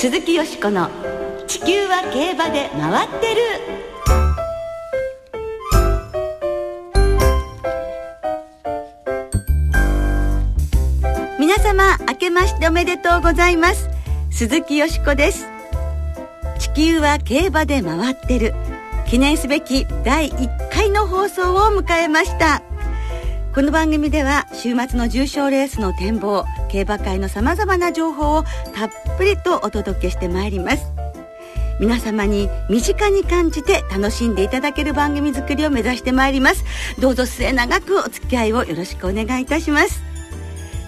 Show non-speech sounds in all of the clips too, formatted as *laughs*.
鈴木よしこの「地球は競馬で回ってる」皆様明けましておめでとうございます。鈴木よしこです。地球は競馬で回ってる。記念すべき第1回の放送を迎えました。この番組では週末の重賞レースの展望競馬界のさまざまな情報をたっぷりとお届けしてまいります。皆様に身近に感じて楽しんでいただける番組作りを目指してまいります。どうぞ末永くお付き合いをよろしくお願いいたします。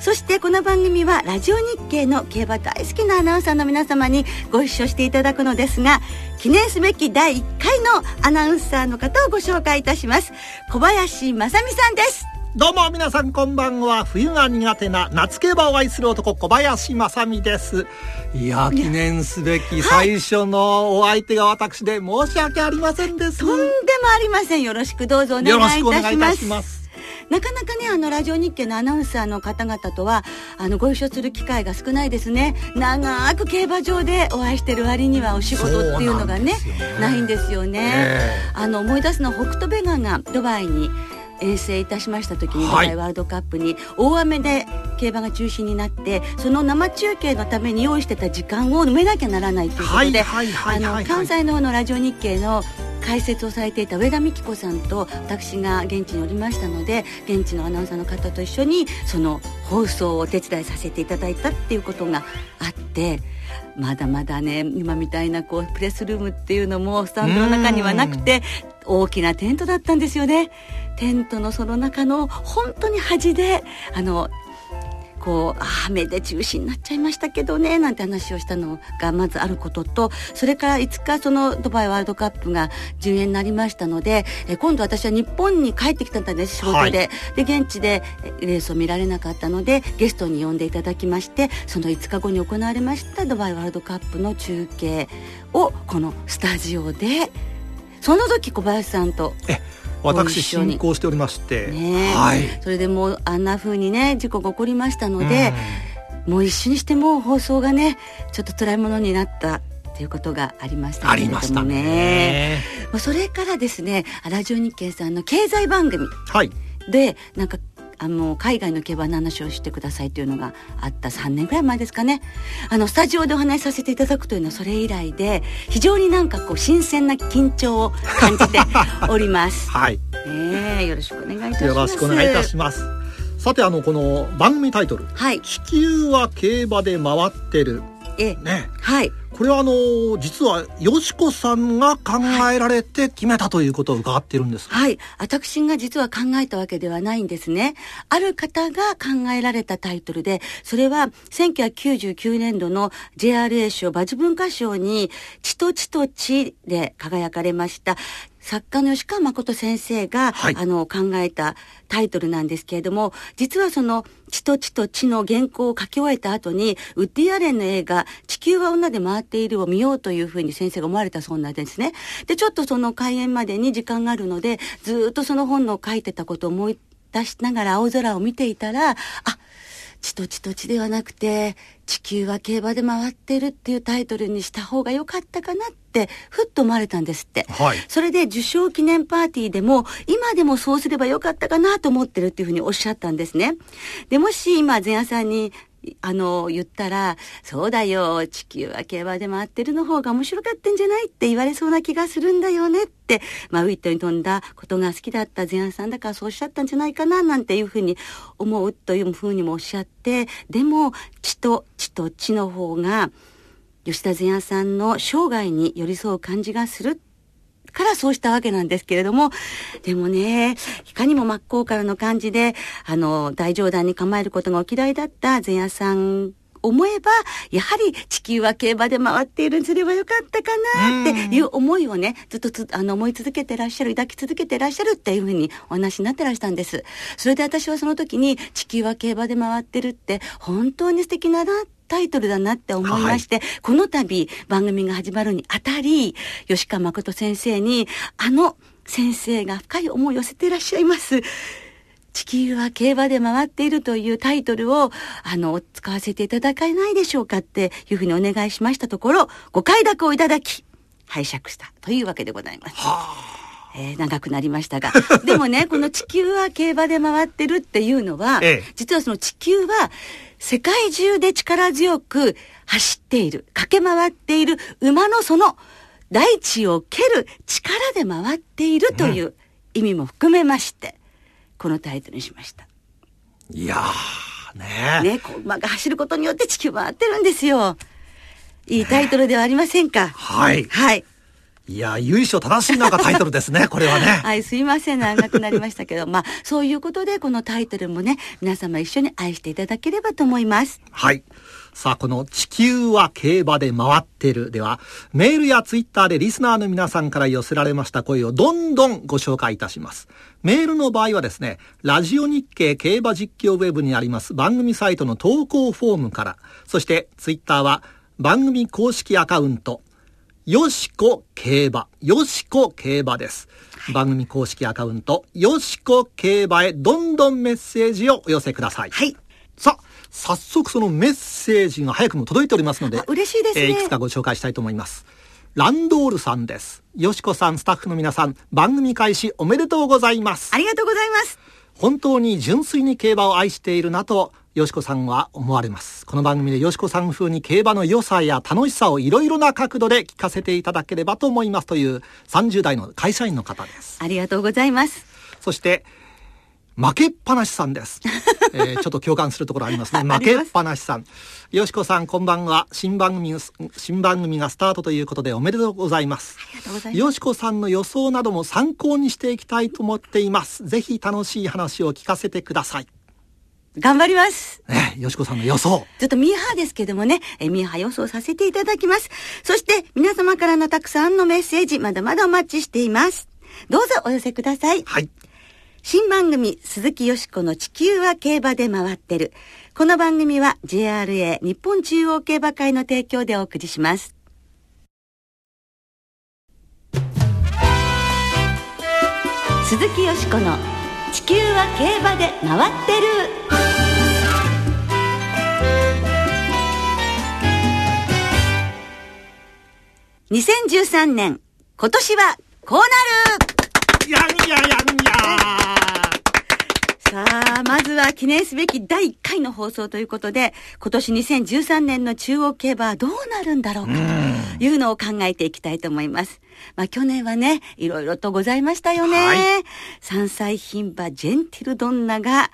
そしてこの番組はラジオ日経の競馬大好きなアナウンサーの皆様にご一緒していただくのですが記念すべき第1回のアナウンサーの方をご紹介いたします。小林正美さんです。どうも皆さんこんばんは。冬が苦手な夏競馬を愛する男小林正美です。いや記念すべき最初のお相手が私で申し訳ありませんです、とんでもありません。よろしくどうぞお願いいよろしくおた願いいたします。なかなかねあのラジオ日経のアナウンサーの方々とはあのご一緒する機会が少ないですね。長く競馬場でお会いしてる割にはお仕事っていうのがねないんですよね、え。あの思い出すのは北斗ベガがドバイに遠征いたしました時に、はい。ワールドカップに大雨で競馬が中止になってその生中継のために用意してた時間を埋めなきゃならないということで、関西の方のラジオ日経の解説をされていた上田美希子さんと私が現地におりましたので現地のアナウンサーの方と一緒にその放送をお手伝いさせていただいたっていうことがあってまだまだね今みたいなこうプレスルームっていうのもスタンドの中にはなくて大きなテントだったんですよね。テントのその中の本当に端であのこうあ雨で中止になっちゃいましたけどねなんて話をしたのがまずあることとそれからいつかそのドバイワールドカップが順延になりましたのでえ今度私は日本に帰ってきたんです仕事で、で現地でえレースを見られなかったのでゲストに呼んでいただきましてその5日後に行われましたドバイワールドカップの中継をこのスタジオでその時小林さんと私一緒に進行しておりまして、ねはい。それでもうあんな風にね事故が起こりましたので、もう一緒にしてもう放送がねちょっと辛いものになったっていうことがありましたあけれどもりましたね。まあそれからですねラジオ日経さんの経済番組はい。でなんかあの海外の競馬の話をしてくださいというのがあった3年ぐらい前ですかね。あのスタジオでお話しさせていただくというのはそれ以来で非常になんかこう新鮮な緊張を感じて *laughs* おります。はい。ねえよろしくお願いいたします。よろしくお願いいたします。さてあのこの番組タイトル。はい「地球は競馬で回ってる。え」ねはいこれはあの実はよしこさんが考えられて決めたということを伺っているんです、はい。私が実は考えたわけではないんですね。ある方が考えられたタイトルで、それは1999年度の JRA 賞馬術文化賞に、血と血と血で輝かれました。作家の吉川誠先生が、はいあの考えたタイトルなんですけれども実はその「血と血と血」の原稿を書き終えた後にウッディ・アレンの映画「地球は女で回っている」を見ようというふうに先生が思われたそうなんですね。でちょっとその開演までに時間があるのでずーっとその本の書いてたことを思い出しながら青空を見ていたらあ血と血と血ではなくて地球は競馬で回ってるっていうタイトルにした方が良かったかなってふっと思われたんですって。はいそれで受賞記念パーティーでも今でもそうすればよかったかなと思ってるっていうふうにおっしゃったんですね。でもし今前夜さんにあの言ったら「そうだよ地球は競馬で回ってるの方が面白かったんじゃない?」って言われそうな気がするんだよねって、まあ、ウィットに飛んだことが好きだった前夜さんだからそうおっしゃったんじゃないかななんていうふうに思うというふうにもおっしゃってでも血と血と血の方が吉田前夜さんの生涯に寄り添う感じがするからそうしたわけなんですけれども、でもね、いかにも真っ向からの感じで、あの、大冗談に構えることがお嫌いだった前夜さん思えば、やはり地球は競馬で回っているにすればよかったかなっていう思いをね、ずっとつあの思い続けてらっしゃる、抱き続けてらっしゃるっていうふうにお話になってらしたんです。それで私はその時に地球は競馬で回ってるって本当に素敵ななタイトルだなって思いまして、この度番組が始まるにあたり、吉川誠先生に、あの先生が深い思いを寄せていらっしゃいます。地球は競馬で回っているというタイトルを、あの、使わせていただけないでしょうかっていうふうにお願いしましたところ、ご快諾をいただき、拝借したというわけでございます。えー、長くなりましたが。*laughs* でもね、この地球は競馬で回ってるっていうのは、ええ、実はその地球は世界中で力強く走っている、駆け回っている馬のその大地を蹴る力で回っているという意味も含めまして、このタイトルにしました。いやー、ねね、馬が走ることによって地球回ってるんですよ。いいタイトルではありませんか？はい。はい。いや、由緒正しいなんかタイトルですね、*laughs* これはね。はい、すいません、長くなりましたけど、まあ、そういうことで、このタイトルもね、皆様一緒に愛していただければと思います。はい。さあ、この地球は競馬で回ってるでは、メールやツイッターでリスナーの皆さんから寄せられました声をどんどんご紹介いたします。メールの場合はですね、ラジオ日経競馬実況ウェブにあります番組サイトの投稿フォームから、そしてツイッターは番組公式アカウント、よしこ競馬、よしこ競馬です。番組公式アカウント、よしこ競馬へどんどんメッセージをお寄せください。はい。さあ、早速そのメッセージが早くも届いておりますので、嬉しいですね、えー、いくつかご紹介したいと思います。ランドールさんです。よしこさん、スタッフの皆さん、番組開始おめでとうございます。ありがとうございます。本当に純粋に競馬を愛しているなとよしこさんは思われます。この番組でよしこさん風に競馬の良さや楽しさをいろいろな角度で聞かせていただければと思いますという30代の会社員の方です。ありがとうございます。そして、負けっぱなしさんです。*laughs* えー、ちょっと共感するところありますね。*laughs* 負けっぱなしさん。よしこさん、こんばんは。新番組、新番組がスタートということでおめでとうございます。ます。よしこさんの予想なども参考にしていきたいと思っています。ぜひ楽しい話を聞かせてください。頑張ります。ね、よしこさんの予想。ちょっとミーハーですけどもね、えミーハー予想させていただきます。そして皆様からのたくさんのメッセージ、まだまだお待ちしています。どうぞお寄せください。はい。新番組、鈴木よしこの地球は競馬で回ってる。この番組は JRA 日本中央競馬会の提供でお送りします。鈴木よしこの地球は競馬で回ってる2013年今年はこうなるやんややんやさあ、まずは記念すべき第1回の放送ということで、今年2013年の中央競馬はどうなるんだろうかというのを考えていきたいと思います。まあ去年はね、いろいろとございましたよね。はい、3歳牝馬ジェンティルドンナが、あ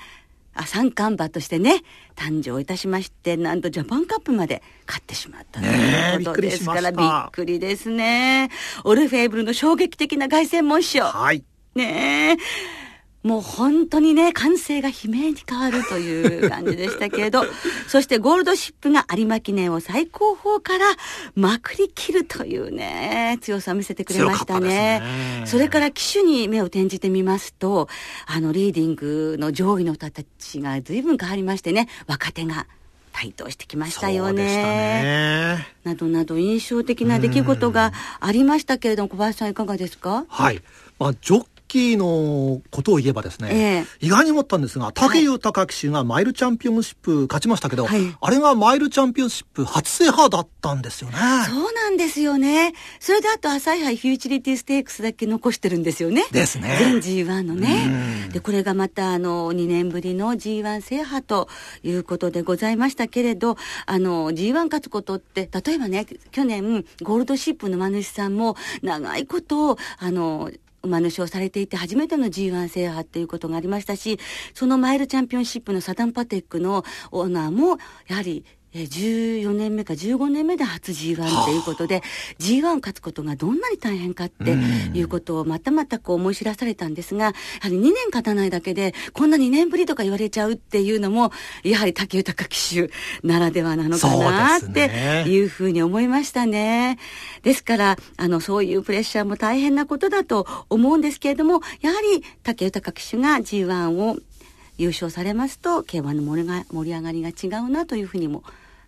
三冠馬としてね、誕生いたしまして、なんとジャパンカップまで勝ってしまったということですから、びっくりですね。オルフェーブルの衝撃的な凱旋門賞。はい。ねえ。もう本当にね、歓声が悲鳴に変わるという感じでしたけれど、*laughs* そしてゴールドシップが有馬記念を最高峰からまくり切るというね、強さを見せてくれましたね。ねそれから騎手に目を転じてみますと、あの、リーディングの上位の人たちが随分変わりましてね、若手が。台頭してきましたよね。ねなどなど印象的な出来事がありましたけれども、小林さんいかがですか？はい。まあ、ジョッキーのことを言えばですね、えー、意外に思ったんですが、武豊騎手がマイルチャンピオンシップ勝ちましたけど、はい、あれがマイルチャンピオンシップ初制覇だったんですよね。そうなんですよね。それであと朝日杯フューチリティステークスだけ残してるんですよね。ですね。全 G1 のね。で、これがまたあの、2年ぶりの G1 制覇ということでございましたけれど、あの、G1 勝つことって、例えばね、去年、ゴールドシップの馬主さんも長いこと、あの、馬主をされていて初めての G1 制覇っていうことがありましたし、そのマイルチャンピオンシップのサダンパテックのオーナーも、やはり14年目か15年目で初 G1 っていうことで、はあ、G1 勝つことがどんなに大変かっていうことをまたまたこう思い知らされたんですが、やはり2年勝たないだけで、こんな2年ぶりとか言われちゃうっていうのも、やはり竹豊騎手ならではなのかなっていうふうに思いましたね。ですから、あの、そういうプレッシャーも大変なことだと思うんですけれども、やはり竹豊騎手が G1 を優勝されますと競馬の盛り上がりが違うなというふうにも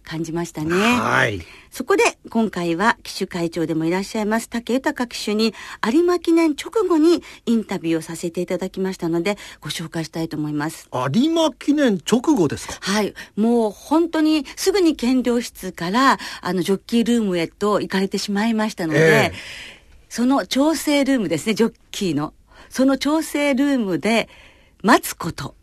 感じましたね。はい。そこで今回は騎手会長でもいらっしゃいます竹豊騎手に有馬記念直後にインタビューをさせていただきましたのでご紹介したいと思います。有馬記念直後ですか？はい。もう本当にすぐに検量室からあのジョッキールームへと行かれてしまいましたので、ええその調整ルームですね、ジョッキーの。その調整ルームで待つこと。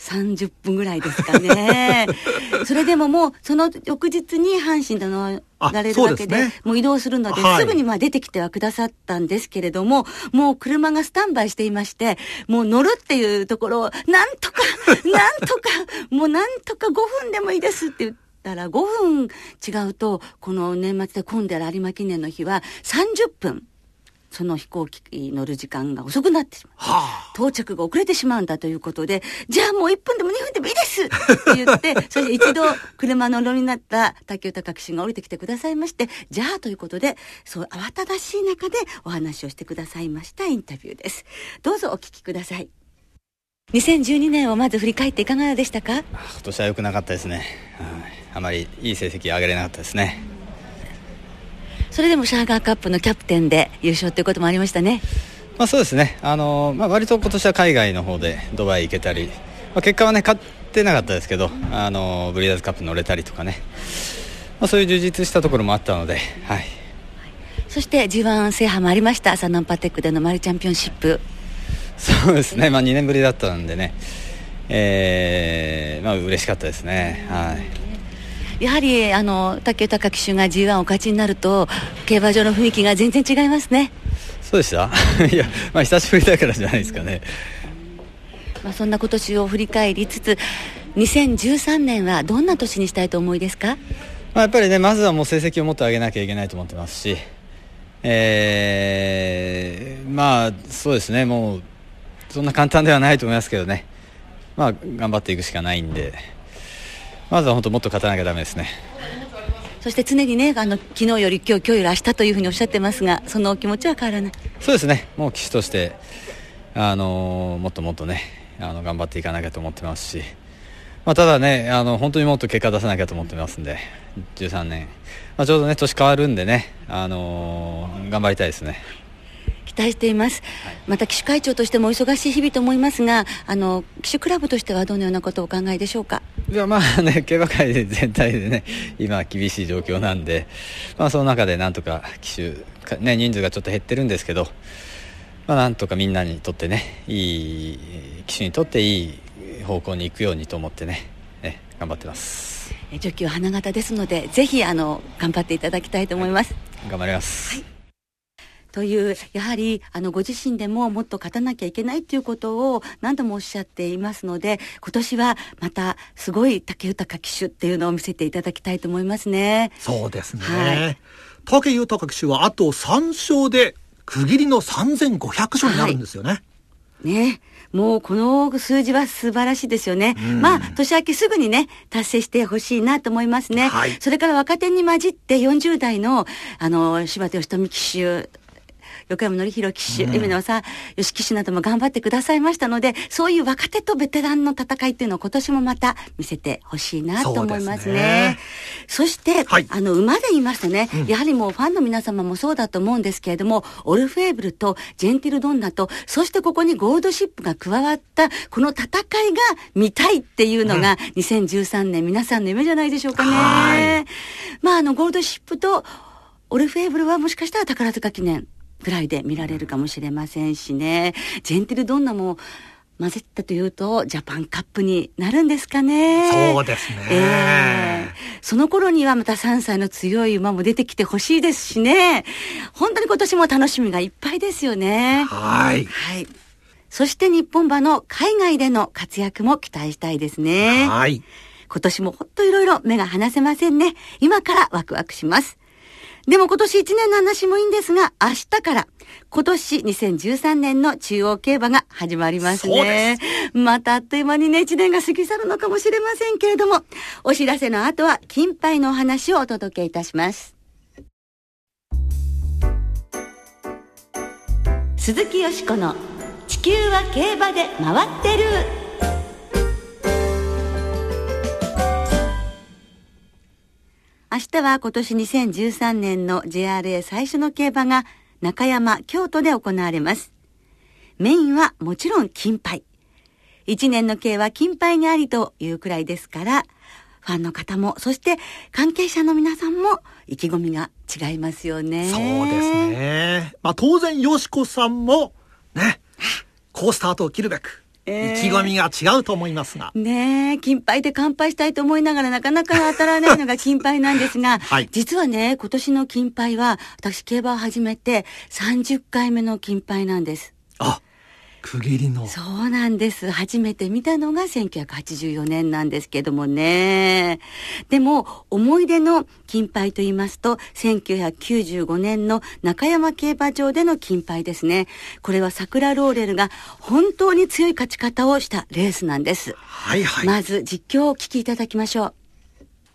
30分ぐらいですかね。*laughs* それでももう、その翌日に阪神で乗られるわけで、ねもう移動するので、はいすぐにまあ出てきてはくださったんですけれども、もう車がスタンバイしていまして、もう乗るっていうところを、なんとか、*laughs* なんとか、もうなんとか5分でもいいですって言ったら、5分違うと、この年末で混んでる有馬記念の日は30分、その飛行機に乗る時間が遅くなってしまう。は到着が遅れてしまうんだということで、じゃあもう1分でも2分でもいいですって言って、*laughs* そして一度車の乗りになった竹豊騎手が降りてきてくださいまして、じゃあということで、そう慌ただしい中でお話をしてくださいましたインタビューです。どうぞお聞きください。2012年をまず振り返っていかがでしたか？今年は良くなかったですね、はいあまりいい成績上げれなかったですねそれでもシャーガーカップのキャプテンで優勝ということもありましたね。まあそうですね。あの、まあ、割と今年は海外の方でドバイ行けたり、まあ、結果はね勝ってなかったですけどあのブリーダーズカップ乗れたりとかね、まあ、そういう充実したところもあったので、はい、そして G1 制覇もありました、サナンパテックでのマルチャンピオンシップ。そうですね、まあ、2年ぶりだったんでね、えーまあ嬉しかったですね。はいやはりあの竹豊騎手が G1 お勝ちになると競馬場の雰囲気が全然違いますね、そうでした？*laughs* いや、まあ、久しぶりだからじゃないですかね。まあ、そんな今年を振り返りつつ2013年はどんな年にしたいと思いですか？まあ、やっぱりねまずはもう成績をもっと上げなきゃいけないと思ってますし、えーまあそうですね。もうそんな簡単ではないと思いますけどね。まあ頑張っていくしかないんでまずは本当もっと勝たなきゃダメですね。そして常にねあの昨日より今日今日より明日というふうにおっしゃってますがそのお気持ちは変わらない。そうですね。もう騎手としてあのもっともっとねあの頑張っていかなきゃと思ってますし、まあ、ただねあの本当にもっと結果出さなきゃと思ってますんで13年、まあ、ちょうどね年変わるんでねあの頑張りたいですね。期待しています、また騎手会長としてもお忙しい日々と思いますがあの騎手クラブとしてはどのようなことをお考えでしょうか？いやまあね *laughs* 競馬界で全体でね今厳しい状況なんで、まあ、その中でなんとか騎手か、ね、人数がちょっと減ってるんですけど、まあ、なんとかみんなにとってねいい騎手にとっていい方向に行くようにと思ってねね頑張ってます。えジョッキーは花形ですのでぜひあの頑張っていただきたいと思います。頑張ります、というやはりあのご自身でももっと勝たなきゃいけないということを何度もおっしゃっていますので今年はまたすごい竹豊騎手っていうのを見せていただきたいと思いますね。そうですね。はい武豊騎手はあと3勝で区切りの3500勝になるんですよね。ねもうこの数字は素晴らしいですよね。まあ、年明けすぐにね、達成してほしいなと思いますね。はいそれから若手に混じって40代の、あの、柴田義富騎手、横山典弘騎手、うん。夢野さ吉騎手なども頑張ってくださいましたので、そういう若手とベテランの戦いっていうのを今年もまた見せてほしいなと思いますね。ね。そして、はい。あの、馬で言いますとね、やはりもうファンの皆様もそうだと思うんですけれども、オルフェーブルとジェンティルドンナと、そしてここにゴールドシップが加わった、この戦いが見たいっていうのが、2013年皆さんの夢じゃないでしょうかはね。まあ、あの、ゴールドシップとオルフェーブルはもしかしたら宝塚記念ぐらいで見られるかもしれませんしね。ジェンティルドンナも、混ぜたというと、ジャパンカップになるんですかね。そうですねええその頃にはまた3歳の強い馬も出てきてほしいですしね。本当に今年も楽しみがいっぱいですよね。はい。はい。そして日本馬の海外での活躍も期待したいですね。はい。今年もほんといろいろ目が離せませんね。今からワクワクします。でも今年1年の話もいいんですが、明日から今年2013年の中央競馬が始まりますね。またあっという間にね、1年が過ぎ去るのかもしれませんけれども、お知らせの後は金杯のお話をお届けいたします。鈴木よしこの地球は競馬で回ってる。明日は今年2013年の JRA 最初の競馬が中山、京都で行われます。メインはもちろん金杯。一年の計は金杯がありというくらいですから、ファンの方も、そして関係者の皆さんも意気込みが違いますよね。そうですね。まあ当然、よしこさんも、ね、好スタートを切るべく、意気込みが違うと思いますが。ねえ、金杯で乾杯したいと思いながらなかなか当たらないのが金杯なんですが、*laughs* はい、実はね、今年の金杯は、私競馬を始めて30回目の金杯なんです。あ区切りの。そうなんです。初めて見たのが1984年なんですけどもね。でも、思い出の金杯と言いますと、1995年の中山競馬場での金杯ですね。これは桜ローレルが本当に強い勝ち方をしたレースなんです。はいはい。まず実況をお聞きいただきましょう。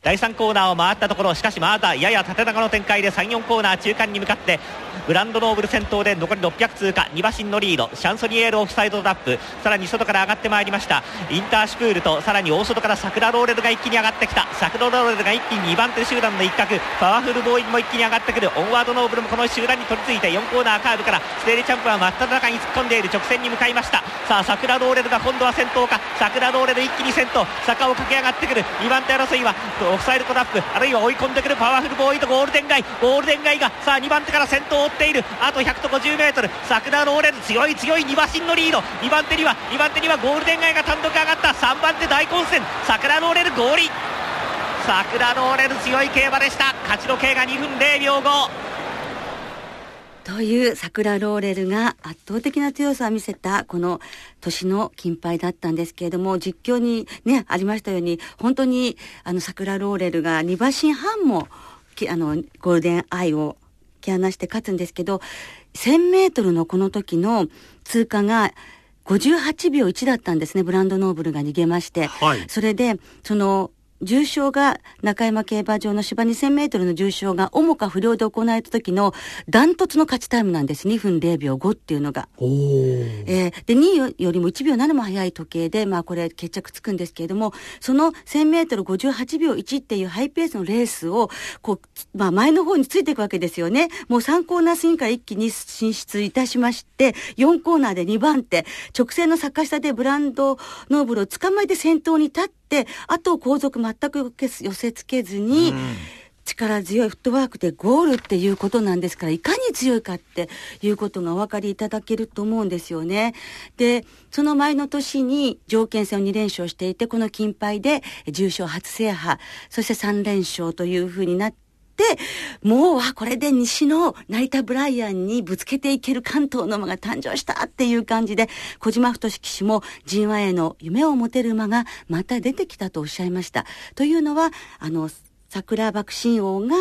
第3コーナーを回ったところしかしまだやや縦長の展開で34コーナー中間に向かってグランドノーブル先頭で残り600通過2馬身のリードシャンソニエールオフサイドラップさらに外から上がってまいりました。インターシュプールとさらに大外から桜ローレルが一気に上がってきた。桜ローレルが一気に2番手集団の一角パワフルボーイも一気に上がってくる。オンワードノーブルもこの集団に取り付いて4コーナーカーブからステーリチャンプは真っ只中に突っ込んでいる直線に向かいました。さあ桜ローレルが今度は先頭か。桜ローレル一気に先頭坂を駆け上がってくる。2番手争いはオフサイドトラップあるいは追い込んでくるパワフルボーイとゴールデンガイ。ゴールデンガイがさあ2番手から先頭を追っている。あと100と 50m 桜ローレル強い強い2馬身のリード。2番手には2番手にはゴールデンガイが単独上がった。3番手大混戦。桜ローレル合理桜ローレル強い競馬でした。勝ちの計が2分0秒5という桜ローレルが圧倒的な強さを見せたこの年の金杯だったんですけれども、実況にね、ありましたように、本当にあの桜ローレルが2馬身半もあのゴールデンアイを突き放して勝つんですけど、1000メートルのこの時の通過が58秒1だったんですね。ブランドノーブルが逃げまして。はい、それで、その、重賞が中山競馬場の芝2000メートルの重賞が重か不良で行われた時のダントツの勝ちタイムなんです。2分0秒5っていうのが。えー、で、2位よりも1秒7も早い時計で、まあこれ決着つくんですけれども、その1000メートル58秒1っていうハイペースのレースを、こう、まあ前の方についていくわけですよね。もう3コーナー過ぎから一気に進出いたしまして、4コーナーで2番手、直線の坂下でブランドノーブルを捕まえて先頭に立って、あと後続全く寄せつけずに、力強いフットワークでゴールっていうことなんですから、いかに強いかっていうことがお分かりいただけると思うんですよね。で、その前の年に条件戦を2連勝していて、この金牌で重賞初制覇、そして3連勝というふうになって、もう、あ、これで西の成田ブライアンにぶつけていける関東の馬が誕生したっていう感じで、小島太騎手も G1 への夢を持てる馬がまた出てきたとおっしゃいました。というのは、あの、桜爆心王が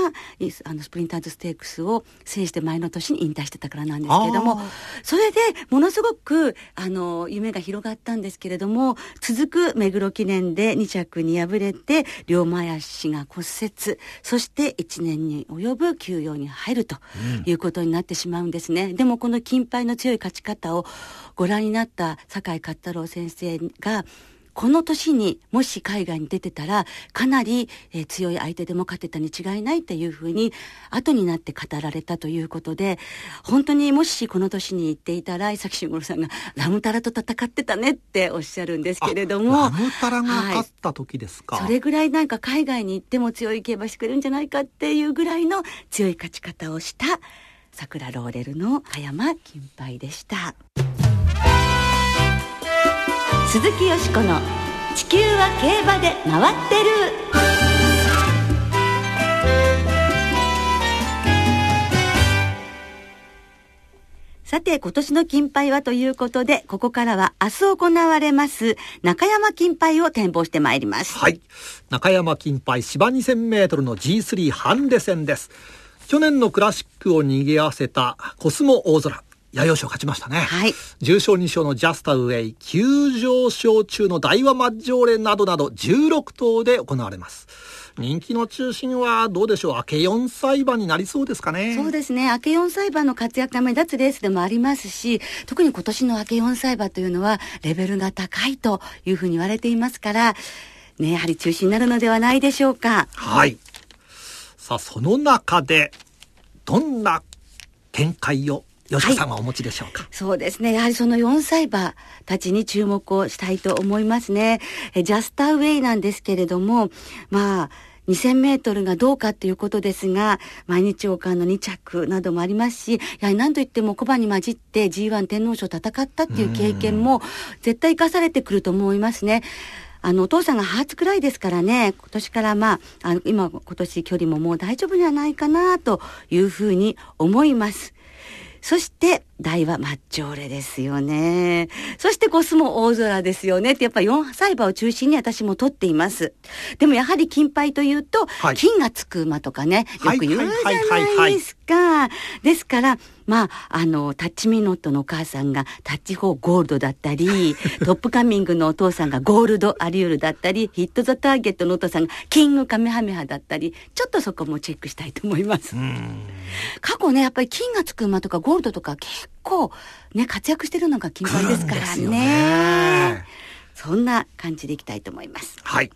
あのスプリンターズステークスを制して前の年に引退してたからなんですけれどもそれでものすごくあの夢が広がったんですけれども続く目黒記念で2着に敗れて両前足が骨折そして1年に及ぶ休養に入るということになってしまうんですね、うん、でもこの金牌の強い勝ち方をご覧になった酒井勝太郎先生がこの年にもし海外に出てたらかなり、えー、強い相手でも勝てたに違いないっていうふうに後になって語られたということで本当にもしこの年に行っていたら伊崎慎五郎さんがラムタラと戦ってたねっておっしゃるんですけれどもラムタラが勝った時ですか、はい、それぐらいなんか海外に行っても強い競馬してくれるんじゃないかっていうぐらいの強い勝ち方をした桜ローレルの葉山金杯でした。鈴木よしこの「地球は競馬で回ってる」さて、今年の金杯はということで、ここからは明日行われます中山金杯を展望してまいります。はい。中山金杯芝2000メートルの G3 ハンデ戦です。去年のクラシックを賑わせたコスモ大空。弥生賞勝ちましたね。はい。重賞2勝のジャスタウェイ、急上昇中の大和マッジョーレなどなど16頭で行われます。人気の中心はどうでしょう？明け4歳馬になりそうですかねそうですね。明け4歳馬の活躍が目立つレースでもありますし、特に今年の明け4歳馬というのはレベルが高いというふうに言われていますから、ね、やはり中心になるのではないでしょうか。はい。さあ、その中で、どんな見解を吉子さんはお持ちでしょうか、はい、そうですね。やはりその4歳馬たちに注目をしたいと思いますね。えジャスターウェイなんですけれども、まあ、2000メートルがどうかっていうことですが、毎日王冠の2着などもありますし、やはり何と言っても小判に混じって G1 天皇賞戦ったっていう経験も絶対生かされてくると思いますね。あの、お父さんがハーツくらいですからね、今年からまあ、あの、今、今年距離ももう大丈夫じゃないかな、というふうに思います。そして、大はマッチョーレですよね。そしてコスモ大空ですよねって、やっぱ4歳馬を中心に私も取っています。でもやはり金牌というと、はい、金がつく馬とかね、よく言うじゃないですか。ですから、まあ、あの、タッチミノットのお母さんがタッチ4ゴールドだったり、*laughs* トップカミングのお父さんがゴールドアリュールだったり、ヒットザターゲットのお父さんがキングカメハメハだったり、ちょっとそこもチェックしたいと思います。過去ね、やっぱり金がつく馬とかゴールドとか結構ね、活躍してるのが金牌ですからね。ねそんな感じでいきたいと思います。はい。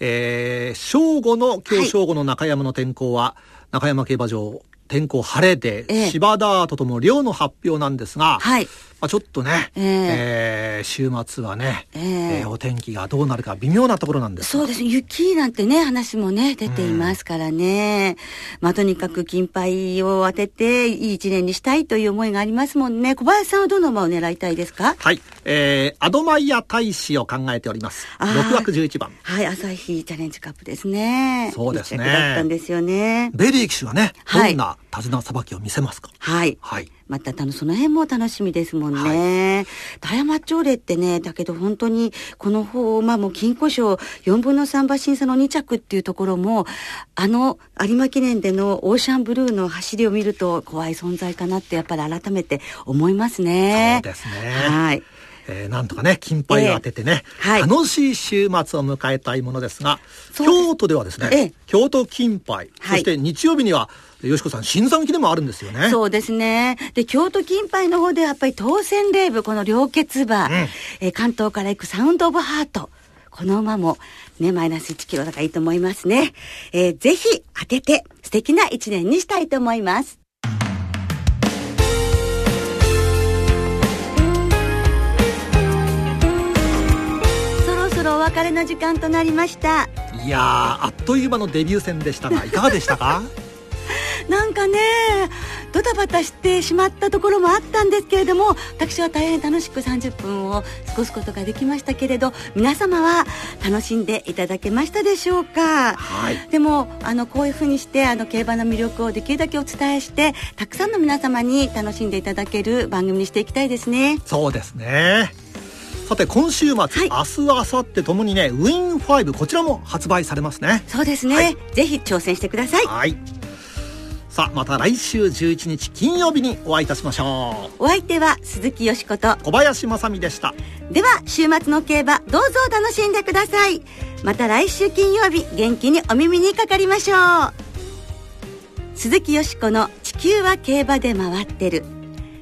えー、正午の、今日正午の中山の天候は、はい、中山競馬場、天候晴れで、ええ、芝ダートとも量の発表なんですが、はい、まあ、ちょっとね、えー、えー、週末はね、えー、えー、お天気がどうなるか微妙なところなんですそうです雪なんてね話もね出ていますからね、うん、まあとにかく金杯を当てていい一年にしたいという思いがありますもんね。小林さんはどの馬を狙いたいですか？はい。えー、アドマイヤタイシを考えております。6枠11番。はい朝日チャレンジカップですね。そうですね。だったんですよね。ベリー騎手はねどんな手綱さばきを見せますか？はい、はいまたその辺も楽しみですもんね。はい、山町例ってね、だけど本当にこの方、まあもう金鯱賞4分の3馬身差の2着っていうところも、あの有馬記念でのオーシャンブルーの走りを見ると怖い存在かなってやっぱり改めて思いますね。そうですね。はい。えー、なんとかね、金牌を当ててね、えーはい、楽しい週末を迎えたいものですが、京都ではですね、えー、京都金牌、そして日曜日には、よしこさん、新山期でもあるんですよね。そうですね。で、京都金杯の方でやっぱり当選レーブ、この両決馬、うん、えー、関東から行くサウンドオブハート。この馬もね、マイナス1キロだからいいと思いますね。えー、ぜひ当てて素敵な一年にしたいと思います。別れの時間となりました。いやあっという間のデビュー戦でしたが、いかがでしたか？*laughs* なんかねドタバタしてしまったところもあったんですけれども私は大変楽しく30分を過ごすことができましたけれど皆様は楽しんでいただけましたでしょうか、はい、でもあのこういうふうにしてあの競馬の魅力をできるだけお伝えしてたくさんの皆様に楽しんでいただける番組にしていきたいですね。そうですねさて今週末、はい、明日明後日ともにねウィン5こちらも発売されますね。そうですね、はい、ぜひ挑戦してください。はい。さあまた来週11日金曜日にお会いいたしましょう。お相手は鈴木よしこと。小林正美でした。では週末の競馬どうぞ楽しんでください。また来週金曜日元気にお耳にかかりましょう。鈴木よしこの地球は競馬で回ってる